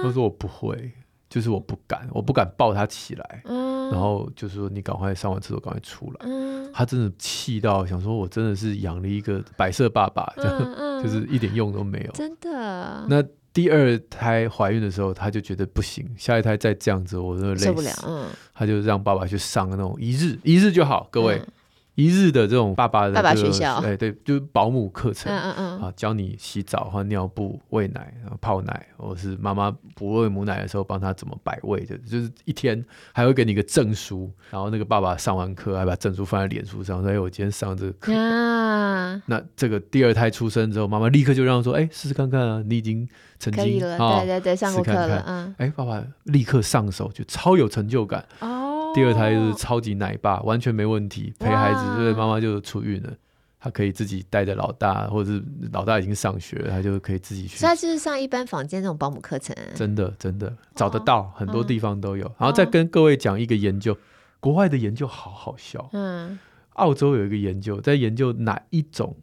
他说：“我不会，就是我不敢，我不敢抱他起来。”然后就是说：“你赶快上完厕所，赶快出来。”他真的气到想说：“我真的是养了一个白色爸爸，这样 就是一点用都没有。”真的。那。第二胎怀孕的时候，他就觉得不行，下一胎再这样子，我真的累死。受不了。嗯，他就让爸爸去上那种一日一日就好，各位。嗯一日的这种爸爸的、这个、爸爸学校，对对，就是保姆课程，嗯嗯嗯，啊，教你洗澡、换尿布、喂奶、然后泡奶，或是妈妈不喂母奶的时候，帮他怎么摆位的，就是一天还会给你个证书，然后那个爸爸上完课还把证书放在脸书上，说：“哎，我今天上这个课。啊”那这个第二胎出生之后，妈妈立刻就让他说：“哎，试试看看啊，你已经曾经可以了，哦、对对对，上过课了，看看。嗯，哎，爸爸立刻上手，就超有成就感。”哦第二胎就是超级奶爸，完全没问题，陪孩子，所以妈妈就出院了。他可以自己带着老大，或者是老大已经上学了，他就可以自己去。所以他就是上一般房间那种保姆课程。真的，真的找得到，很多地方都有。然后再跟各位讲一个研究，国外的研究好好笑。嗯，澳洲有一个研究，在研究哪一种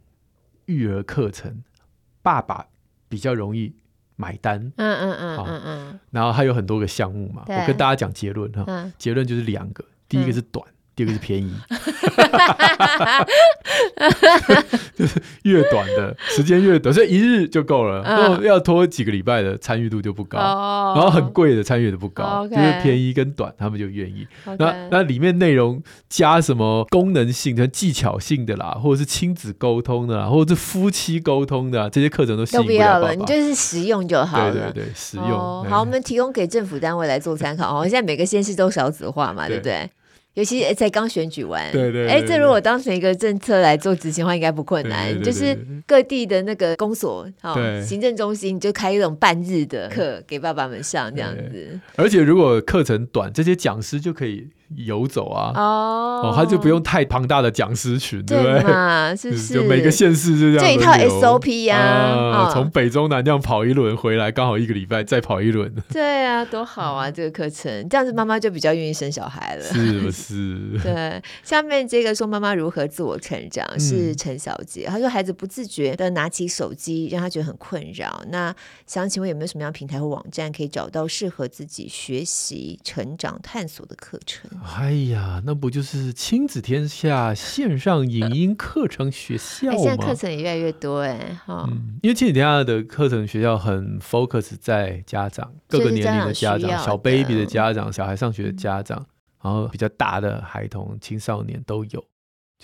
育儿课程，爸爸比较容易。买单，嗯嗯嗯嗯嗯，然后还有很多个项目嘛，我跟大家讲结论哈，结论就是两个，第一个是短，第二个是便宜，就是越短的时间越短，所以一日就够了，然后要拖几个礼拜的参与度就不高，然后很贵的参与度不高，就是便宜跟短他们就愿意。那那里面内容加什么功能性、跟技巧性的啦，或者是亲子沟通的啦，或者是夫妻沟通的这些课程都不了爸爸，你就是实用就好了。对对对，实用。好，我们提供给政府单位来做参考哦。现在每个县市都少子化嘛，对不对？尤其才刚选举完，对对，哎，这如果当成一个政策来做执行的话，应该不困难。就是各地的那个公所、行政中心，就开一种半日的课给爸爸们上，这样子。而且如果课程短，这些讲师就可以。游走啊，哦，他就不用太庞大的讲师群，对不对？是不是？就每个县市就这样，这一套 SOP 呀，从北中南这样跑一轮回来，刚好一个礼拜再跑一轮。对啊，多好啊！这个课程这样子，妈妈就比较愿意生小孩了，是不是？是。对，下面这个说妈妈如何自我成长是陈小姐，她、嗯、说孩子不自觉的拿起手机，让她觉得很困扰。那想请问有没有什么样平台或网站可以找到适合自己学习、成长、探索的课程？哎呀，那不就是亲子天下线上影音课程学校吗？现在课程也越来越多哎，哈、嗯，因为亲子天下的课程学校很 focus 在家长各个年龄的家长，小 baby 的家长，小孩上学的家长。嗯然后比较大的孩童、青少年都有。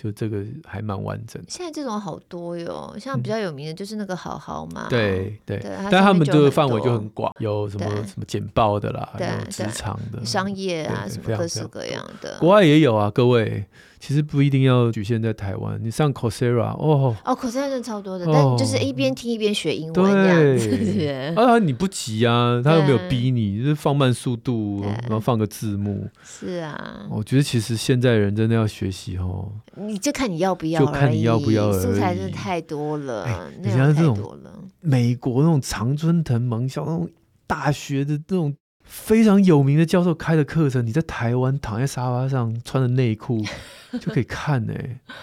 就这个还蛮完整。现在这种好多哟，像比较有名的就是那个好好嘛。嗯、对对，对但他们这个范围就很广，有什么什么简报的啦，有职场的、商业啊，什么各式各样的。国外也有啊，各位，其实不一定要局限在台湾。你上 Coursera 哦哦，Coursera 真的超多的，哦、但就是一边听一边学英文这样子。啊，你不急啊，他又没有逼你，就是放慢速度，然后放个字幕。是啊，我觉得其实现在人真的要学习哦。你就看你要不要，就看你要不要，素材真的太多了，你像这种美国那种常春藤盟校那种大学的那种非常有名的教授开的课程，你在台湾躺在沙发上穿着内裤 就可以看呢，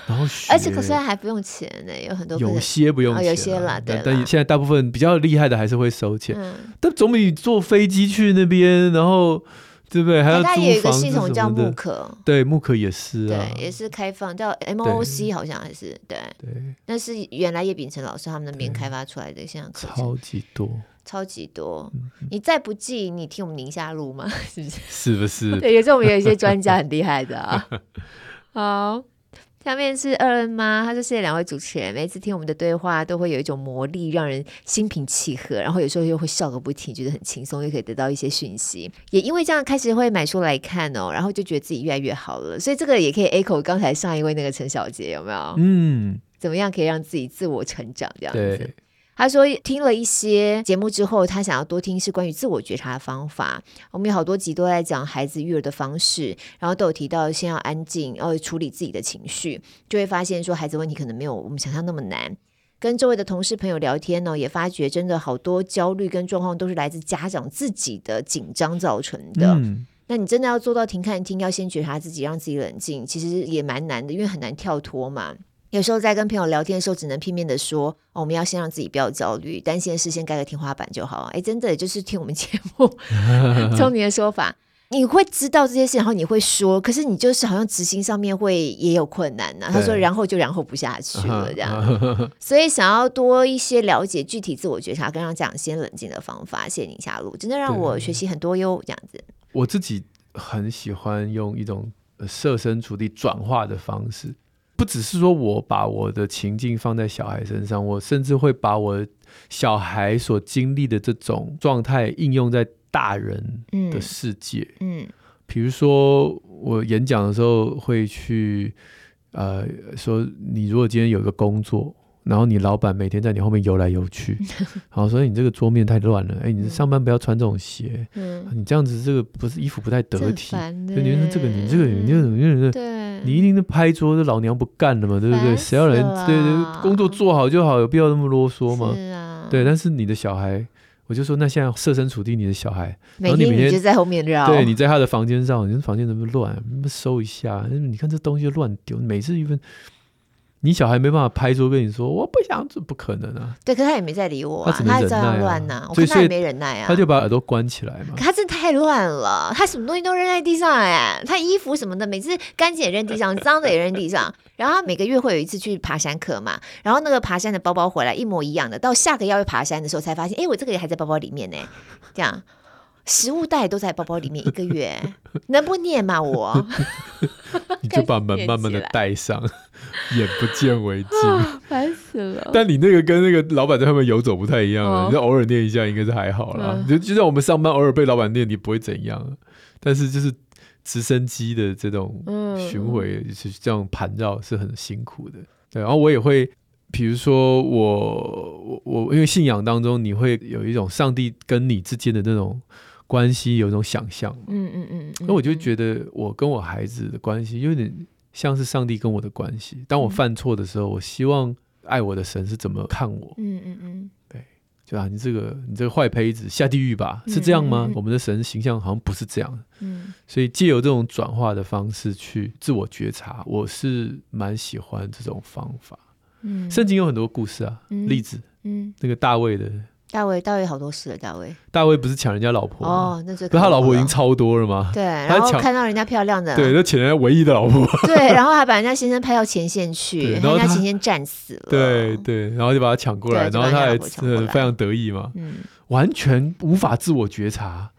然后学，而且可是还不用钱呢，有很多有些不用钱，有些啦，对，但现在大部分比较厉害的还是会收钱，但总比坐飞机去那边，然后。对不对？还有它也有一个系统叫慕课，对，慕课也是啊，对，也是开放叫 MOOC，好像还是对，对，那是原来叶秉成老师他们那边开发出来的线上课程，超级多，超级多。你再不济，你听我们宁夏路吗？是不是？是不是？对，有时候我们有一些专家很厉害的啊。好。下面是二恩妈，她说谢谢两位主持人，每次听我们的对话都会有一种魔力，让人心平气和，然后有时候又会笑个不停，觉得很轻松，又可以得到一些讯息。也因为这样开始会买书来看哦，然后就觉得自己越来越好了。所以这个也可以 echo 刚才上一位那个陈小姐有没有？嗯，怎么样可以让自己自我成长这样子？他说听了一些节目之后，他想要多听是关于自我觉察的方法。我们有好多集都在讲孩子育儿的方式，然后都有提到先要安静，然后处理自己的情绪，就会发现说孩子问题可能没有我们想象那么难。跟周围的同事朋友聊天呢，也发觉真的好多焦虑跟状况都是来自家长自己的紧张造成的。嗯，那你真的要做到停看听，要先觉察自己，让自己冷静，其实也蛮难的，因为很难跳脱嘛。有时候在跟朋友聊天的时候，只能片面的说，哦，我们要先让自己不要焦虑，担心的事先盖个天花板就好。哎，真的就是听我们 节目，聪明的说法，你会知道这些事，然后你会说，可是你就是好像执行上面会也有困难呢、啊。他说，然后就然后不下去 了这样。所以想要多一些了解具体自我觉察，跟让家长先冷静的方法，谢谢宁夏露，真的让我学习很多哟。这样子，我自己很喜欢用一种设身处地转化的方式。不只是说我把我的情境放在小孩身上，我甚至会把我小孩所经历的这种状态应用在大人的世界。嗯，比如说我演讲的时候会去，呃，说你如果今天有一个工作。然后你老板每天在你后面游来游去，好，所以你这个桌面太乱了。哎，你上班不要穿这种鞋，嗯，你这样子这个不是衣服不太得体。就你说这个你这个你这个你这个，你一定是拍桌，这老娘不干了嘛，对不对？谁要人对对工作做好就好，有必要那么啰嗦吗？是啊，对。但是你的小孩，我就说那现在设身处地，你的小孩，然后你每天就在后面绕，对，你在他的房间上，你的房间怎么乱？收一下，你看这东西乱丢，每次一份。你小孩没办法拍桌跟你说，我不想，这不可能啊。对，可是他也没在理我啊，他只能忍耐啊，他还这样乱呐，我看他也没忍耐啊，他就把耳朵关起来嘛。可他真的太乱了，他什么东西都扔在地上哎，他衣服什么的，每次干净也扔地上，脏的也扔地上。然后他每个月会有一次去爬山课嘛，然后那个爬山的包包回来一模一样的，到下个要去爬山的时候才发现，哎，我这个也还在包包里面呢，这样。食物袋都在包包里面，一个月 能不念吗？我 你就把门慢慢的带上，眼不见为净，烦死了。但你那个跟那个老板在后面游走不太一样啊，哦、你就偶尔念一下，应该是还好啦。嗯、就就像我们上班偶尔被老板念，你不会怎样。但是就是直升机的这种巡回是这样盘绕，是很辛苦的。对，然后我也会，比如说我我我，因为信仰当中，你会有一种上帝跟你之间的那种。关系有一种想象，嗯嗯嗯，那我就觉得我跟我孩子的关系有点像是上帝跟我的关系。当我犯错的时候，我希望爱我的神是怎么看我？嗯嗯嗯，对。就啊，你这个你这个坏胚子下地狱吧，是这样吗？嗯嗯嗯，我们的神形象好像不是这样。嗯，所以借由这种转化的方式去自我觉察，我是蛮喜欢这种方法。嗯，圣经有很多故事啊，嗯、例子，嗯，那个大卫的。大卫，大卫好多事了。大卫，大卫不是抢人家老婆哦，那是他老婆已经超多了吗？对，然后看到人家漂亮的，对，就抢人家唯一的老婆。对，然后还把人家先生派到前线去，然后人家先生战死了。对对，然后就把他抢过来，然后他还非常得意嘛，嗯，完全无法自我觉察。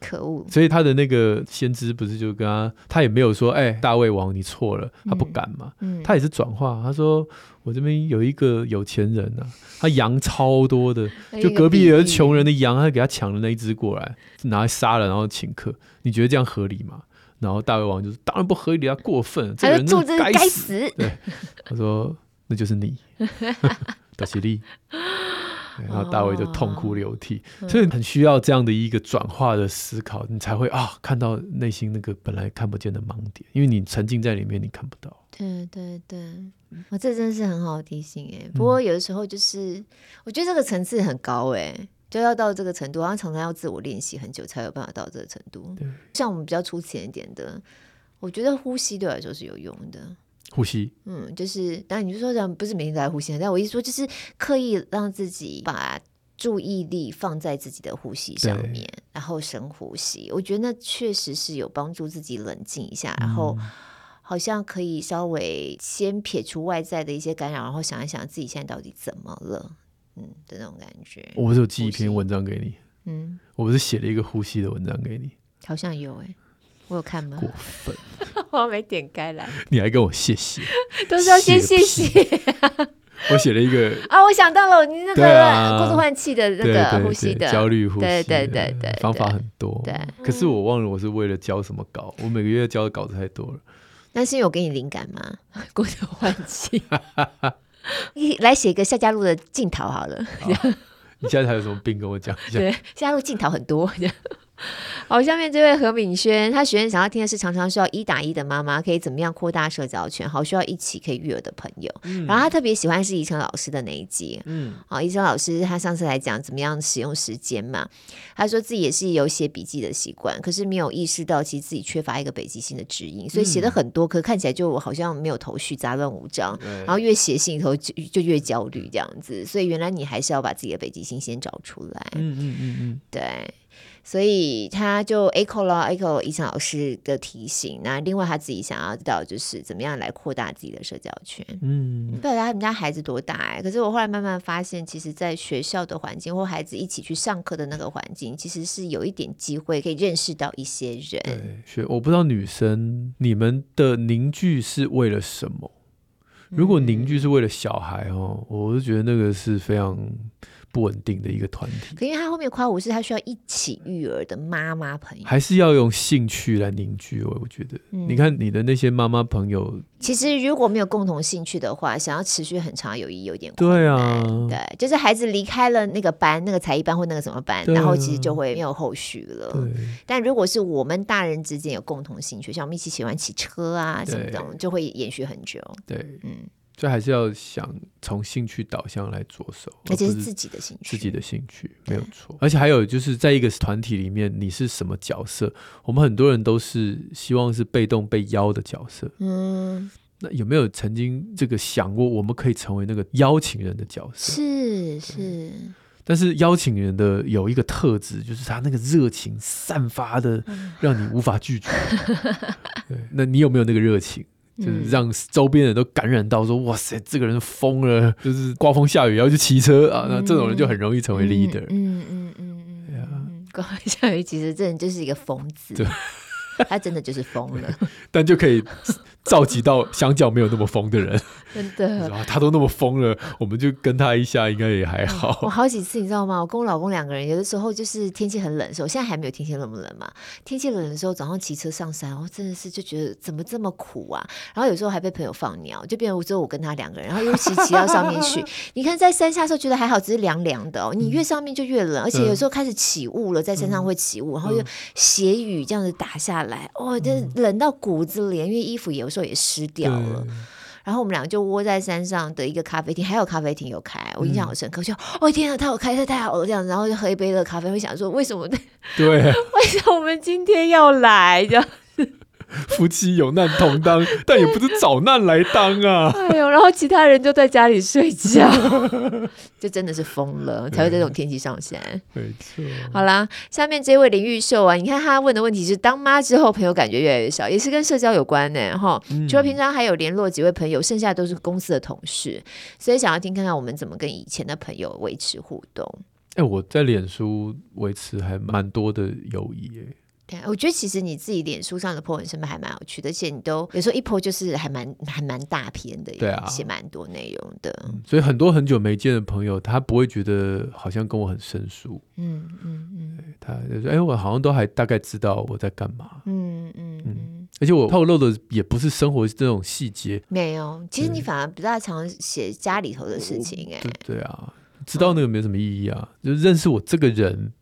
可恶！所以他的那个先知不是就跟他，他也没有说，哎，大卫王你错了，他不敢嘛。嗯，他也是转化，他说我这边有一个有钱人啊，他羊超多的，就隔壁有个穷人的羊，他给他抢了那一只过来，拿来杀了，然后请客。你觉得这样合理吗？然后大卫王就是，当然不合理啊，过分，这个人该死。对，他说那就是你，德西利。然后大卫就痛哭流涕，哦、所以很需要这样的一个转化的思考，你才会啊看到内心那个本来看不见的盲点，因为你沉浸在里面，你看不到。对对对，我这真的是很好的提醒哎。不过有的时候就是，嗯、我觉得这个层次很高哎，就要到这个程度，然后常常要自我练习很久才有办法到这个程度。对像我们比较粗浅一点的，我觉得呼吸对我来说是有用的。呼吸，嗯，就是，当然你就说这样不是每天都在呼吸，但我意思说就是刻意让自己把注意力放在自己的呼吸上面，然后深呼吸，我觉得那确实是有帮助自己冷静一下，然后好像可以稍微先撇除外在的一些干扰，然后想一想自己现在到底怎么了，嗯的那种感觉。我不是有寄一篇文章给你，嗯，我不是写了一个呼吸的文章给你，好像有哎、欸。我有看吗？过分，我没点开来。你还跟我谢谢，都是要先谢谢。我写了一个啊，我想到了，你那个过度换气的那个呼吸的焦虑呼吸，对对对对，方法很多。对，可是我忘了我是为了交什么稿，我每个月交的稿子太多了。那是因为我给你灵感吗？过度换气，你来写一个夏家路的镜头好了。你现在还有什么病跟我讲一下？对，夏家路镜头很多。好，下面这位何敏轩，他学员想要听的是常常需要一打一的妈妈可以怎么样扩大社交圈，好需要一起可以育儿的朋友。嗯、然后他特别喜欢是宜晨老师的那一集。嗯，好，宜晨老师他上次来讲怎么样使用时间嘛，他说自己也是有写笔记的习惯，可是没有意识到其实自己缺乏一个北极星的指引，所以写的很多，可看起来就好像没有头绪，杂乱无章。然后越写信里头就就越焦虑这样子，所以原来你还是要把自己的北极星先找出来。嗯嗯嗯嗯，对。所以他就 echo 了 echo 宜晨老师的提醒，那另外他自己想要知道就是怎么样来扩大自己的社交圈。嗯，不知道他们家孩子多大哎？可是我后来慢慢发现，其实，在学校的环境或孩子一起去上课的那个环境，其实是有一点机会可以认识到一些人。对，学我不知道女生你们的凝聚是为了什么？如果凝聚是为了小孩哦，我就觉得那个是非常。不稳定的一个团体，可因为他后面夸我是他需要一起育儿的妈妈朋友，还是要用兴趣来凝聚？我我觉得，嗯、你看你的那些妈妈朋友，其实如果没有共同兴趣的话，想要持续很长友谊有点对啊，对，就是孩子离开了那个班，那个才艺班或那个什么班，啊、然后其实就会没有后续了。但如果是我们大人之间有共同兴趣，像我们一起喜欢骑车啊什么的，对就会延续很久。对，嗯。所以还是要想从兴趣导向来着手，而且是自己的兴趣，自己的兴趣没有错。而且还有就是在一个团体里面，你是什么角色？我们很多人都是希望是被动被邀的角色。嗯，那有没有曾经这个想过，我们可以成为那个邀请人的角色？是是。但是邀请人的有一个特质，就是他那个热情散发的，让你无法拒绝。对，那你有没有那个热情？就是让周边人都感染到，说哇塞，这个人疯了，就是刮风下雨要去骑车啊，那这种人就很容易成为 leader。嗯嗯嗯嗯，刮风下雨其实这人就是一个疯子，对，他真的就是疯了，但就可以。召集到相较没有那么疯的人，真的，他都那么疯了，我们就跟他一下，应该也还好。嗯、我好几次你知道吗？我跟我老公两个人，有的时候就是天气很冷的时候，现在还没有天气那么冷嘛。天气冷的时候，早上骑车上山，我真的是就觉得怎么这么苦啊。然后有时候还被朋友放鸟，就变成只有我跟他两个人。然后又骑骑到上面去，你看在山下的时候觉得还好，只是凉凉的哦。你越上面就越冷，而且有时候开始起雾了，在山上会起雾，然后又斜雨这样子打下来，哦，就冷到骨子里，因为衣服有时候也湿掉了。然后我们两个就窝在山上的一个咖啡厅，还有咖啡厅有开，我印象好深刻，就哦天啊，他有开，这太好了这样子，然后就喝一杯热咖啡，会想说为什么？对，为什么我们今天要来这样？夫妻有难同当，但也不是找难来当啊！哎呦，然后其他人就在家里睡觉，就真的是疯了，才会这种天气上山。没错。好啦，下面这位林玉秀啊，你看他问的问题是：当妈之后，朋友感觉越来越少，也是跟社交有关呢。哈、嗯，除了平常还有联络几位朋友，剩下都是公司的同事，所以想要听看看我们怎么跟以前的朋友维持互动。哎、欸，我在脸书维持还蛮多的友谊哎。对，我觉得其实你自己脸书上的 po 文是不是还蛮有趣的？而且你都有时候一 po 就是还蛮还蛮大篇的，对啊，写蛮多内容的、嗯。所以很多很久没见的朋友，他不会觉得好像跟我很生疏。嗯嗯嗯，他就说：“哎，我好像都还大概知道我在干嘛。嗯”嗯嗯嗯，而且我透露的也不是生活这种细节。没有，其实你反而不大常写家里头的事情、欸。哎，对啊，知道那个没什么意义啊，嗯、就认识我这个人。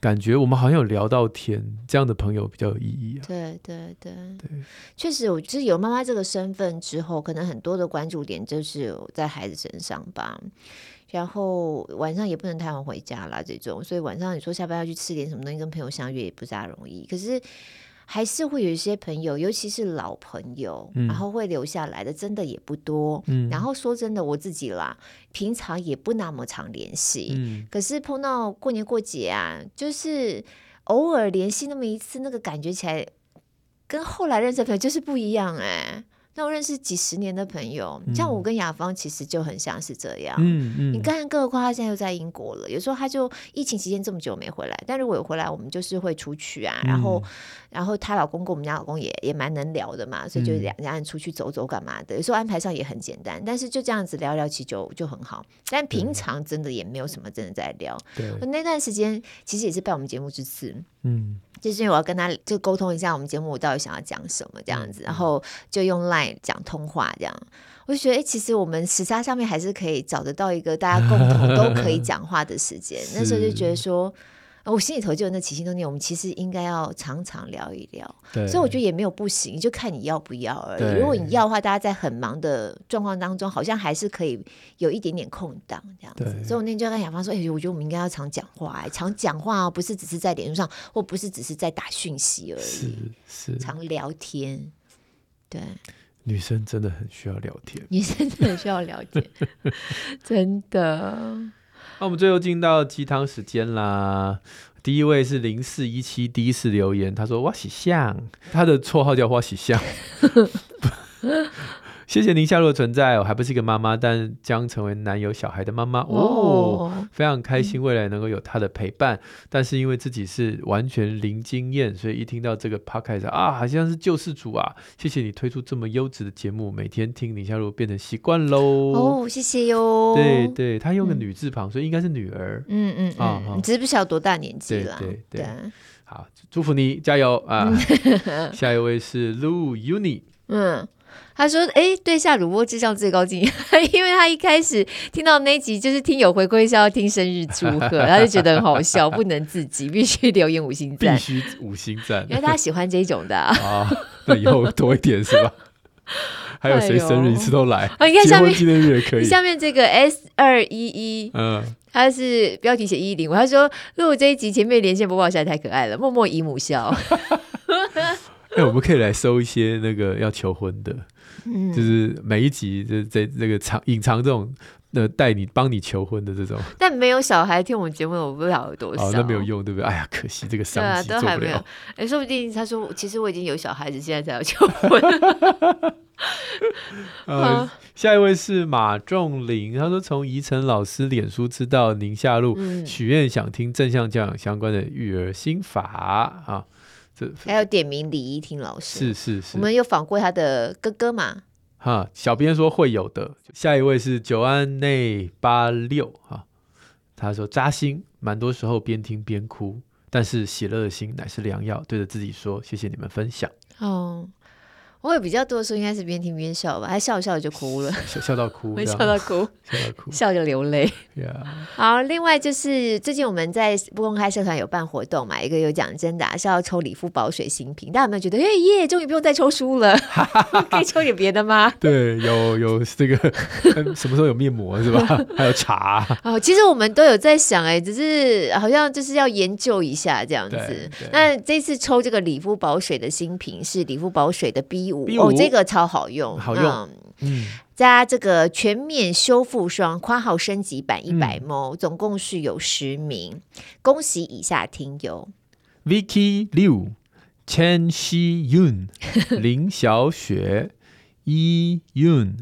感觉我们好像有聊到天，这样的朋友比较有意义啊。对对对对，确实，我就是有妈妈这个身份之后，可能很多的关注点就是在孩子身上吧。然后晚上也不能太晚回家啦，这种，所以晚上你说下班要去吃点什么东西，跟朋友相约也不大容易。可是。还是会有一些朋友，尤其是老朋友，嗯、然后会留下来的，真的也不多。嗯、然后说真的，我自己啦，平常也不那么常联系。嗯、可是碰到过年过节啊，就是偶尔联系那么一次，那个感觉起来，跟后来认识的朋友就是不一样哎。那我认识几十年的朋友，像我跟雅芳其实就很像是这样。嗯嗯，你看，更何况他现在又在英国了。有时候他就疫情期间这么久没回来，但如果有回来，我们就是会出去啊。然后，然后她老公跟我们家老公也也蛮能聊的嘛，所以就两家人出去走走干嘛的。有时候安排上也很简单，但是就这样子聊聊其实就就很好。但平常真的也没有什么真的在聊。对，那段时间其实也是拜我们节目之赐。嗯。就是因为我要跟他就沟通一下我们节目我到底想要讲什么这样子，然后就用 Line 讲通话这样，我就觉得哎、欸，其实我们时差上面还是可以找得到一个大家共同都可以 讲话的时间。那时候就觉得说。我心里头就有那起心动念，我们其实应该要常常聊一聊。对，所以我觉得也没有不行，就看你要不要而已。如果你要的话，大家在很忙的状况当中，好像还是可以有一点点空档这样子。所以我那天就跟雅芳说：“哎、欸，我觉得我们应该要常讲话，常讲话哦，不是只是在脸书上，或不是只是在打讯息而已，是是常聊天。”对，女生真的很需要聊天，女生真的很需要聊天，真的。那我们最后进到鸡汤时间啦。第一位是零四一七，第一次留言，他说：“哇喜相，他的绰号叫哇喜相。” 谢谢宁夏璐的存在，我还不是一个妈妈，但将成为男友小孩的妈妈哦，哦非常开心未来能够有他的陪伴。嗯、但是因为自己是完全零经验，所以一听到这个 podcast 啊，好像是救世主啊！谢谢你推出这么优质的节目，每天听宁夏璐变成习惯喽。哦，谢谢哟。对对，他用个女字旁，嗯、所以应该是女儿。嗯嗯啊，你知不晓得多大年纪了？对对对，对好，祝福你加油啊！下一位是 Lu Uni，嗯。他说：“哎，对下主播智商最高敬意，因为他一开始听到那集就是听友回馈是要听生日祝贺，他就觉得很好笑，不能自己，必须留言五星赞，必须五星赞，因为他喜欢这种的啊。啊那以后多一点是吧？还有谁生日一次都来？啊，你看下面纪念日也可以。下面这个 S 二一一，嗯，他是标题写一零，他说如果这一集前面连线播报实在太可爱了，默默姨母笑。哎，我们可以来收一些那个要求婚的。”嗯，就是每一集就在这个藏隐藏这种呃带你帮你求婚的这种，但没有小孩听我们节目，我不知道有多少，哦，那没有用，对不对？哎呀，可惜这个商机做不了。都还没有，哎，说不定他说，其实我已经有小孩子，现在才要求婚。呃，下一位是马仲林，他说从宜晨老师脸书知道宁夏路许愿想听正向教养相关的育儿心法啊。还有点名李依婷老师，是是是，我们有访过他的哥哥嘛？哈，小编说会有的。下一位是九安内八六哈，他说扎心，蛮多时候边听边哭，但是喜乐的心乃是良药。对着自己说，谢谢你们分享。哦，我有比较多的时候应该是边听边笑吧，还笑笑就哭了，笑笑到哭，笑到哭，笑到哭，笑着流泪。好，另外就是最近我们在不公开社团有办活动嘛，一个有奖征答是要抽礼肤保水新品，大家有没有觉得，哎耶，终于不用再抽书了，可以抽点别的吗？对，有有这个，什么时候有面膜是吧？还有茶。哦，其实我们都有在想，哎，只是好像就是要研究一下这样子。那这次抽这个礼肤保水的新品是礼肤保水的 B 五哦，这个超好用，好用，嗯。嗯加这个全面修复霜，括号升级版一百 ml，总共是有十名，恭喜以下听友：Vicky Liu、Chen Xi Yun、林小雪、Yi Yun、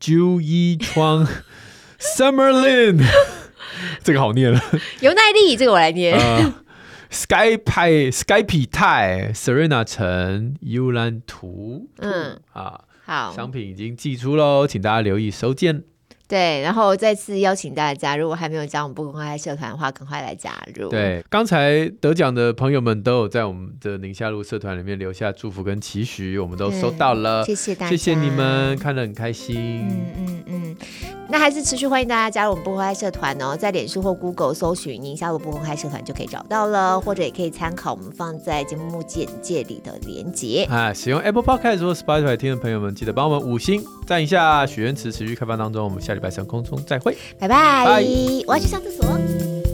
朱一窗、Summer Lin，这个好念了。有耐力，这个我来念。Uh, Sky 派 Skype 泰、Serena 陈、幽兰图，嗯啊。好，商品已经寄出喽，请大家留意收件。对，然后再次邀请大家，如果还没有加我们不公开社团的话，赶快来加入。对，刚才得奖的朋友们都有在我们的宁夏路社团里面留下祝福跟期许，我们都收到了，谢谢大家，谢谢你们，看得很开心。嗯嗯嗯，那还是持续欢迎大家加入我们不公开社团哦，在脸书或 Google 搜寻宁夏路不公开社团就可以找到了，或者也可以参考我们放在节目简介里的连结。啊，使用 Apple Podcast 或 Spotify 听的朋友们，记得帮我们五星赞一下，许愿池持续开放当中，我们下礼拜三空中再会，拜拜。我要去上厕所。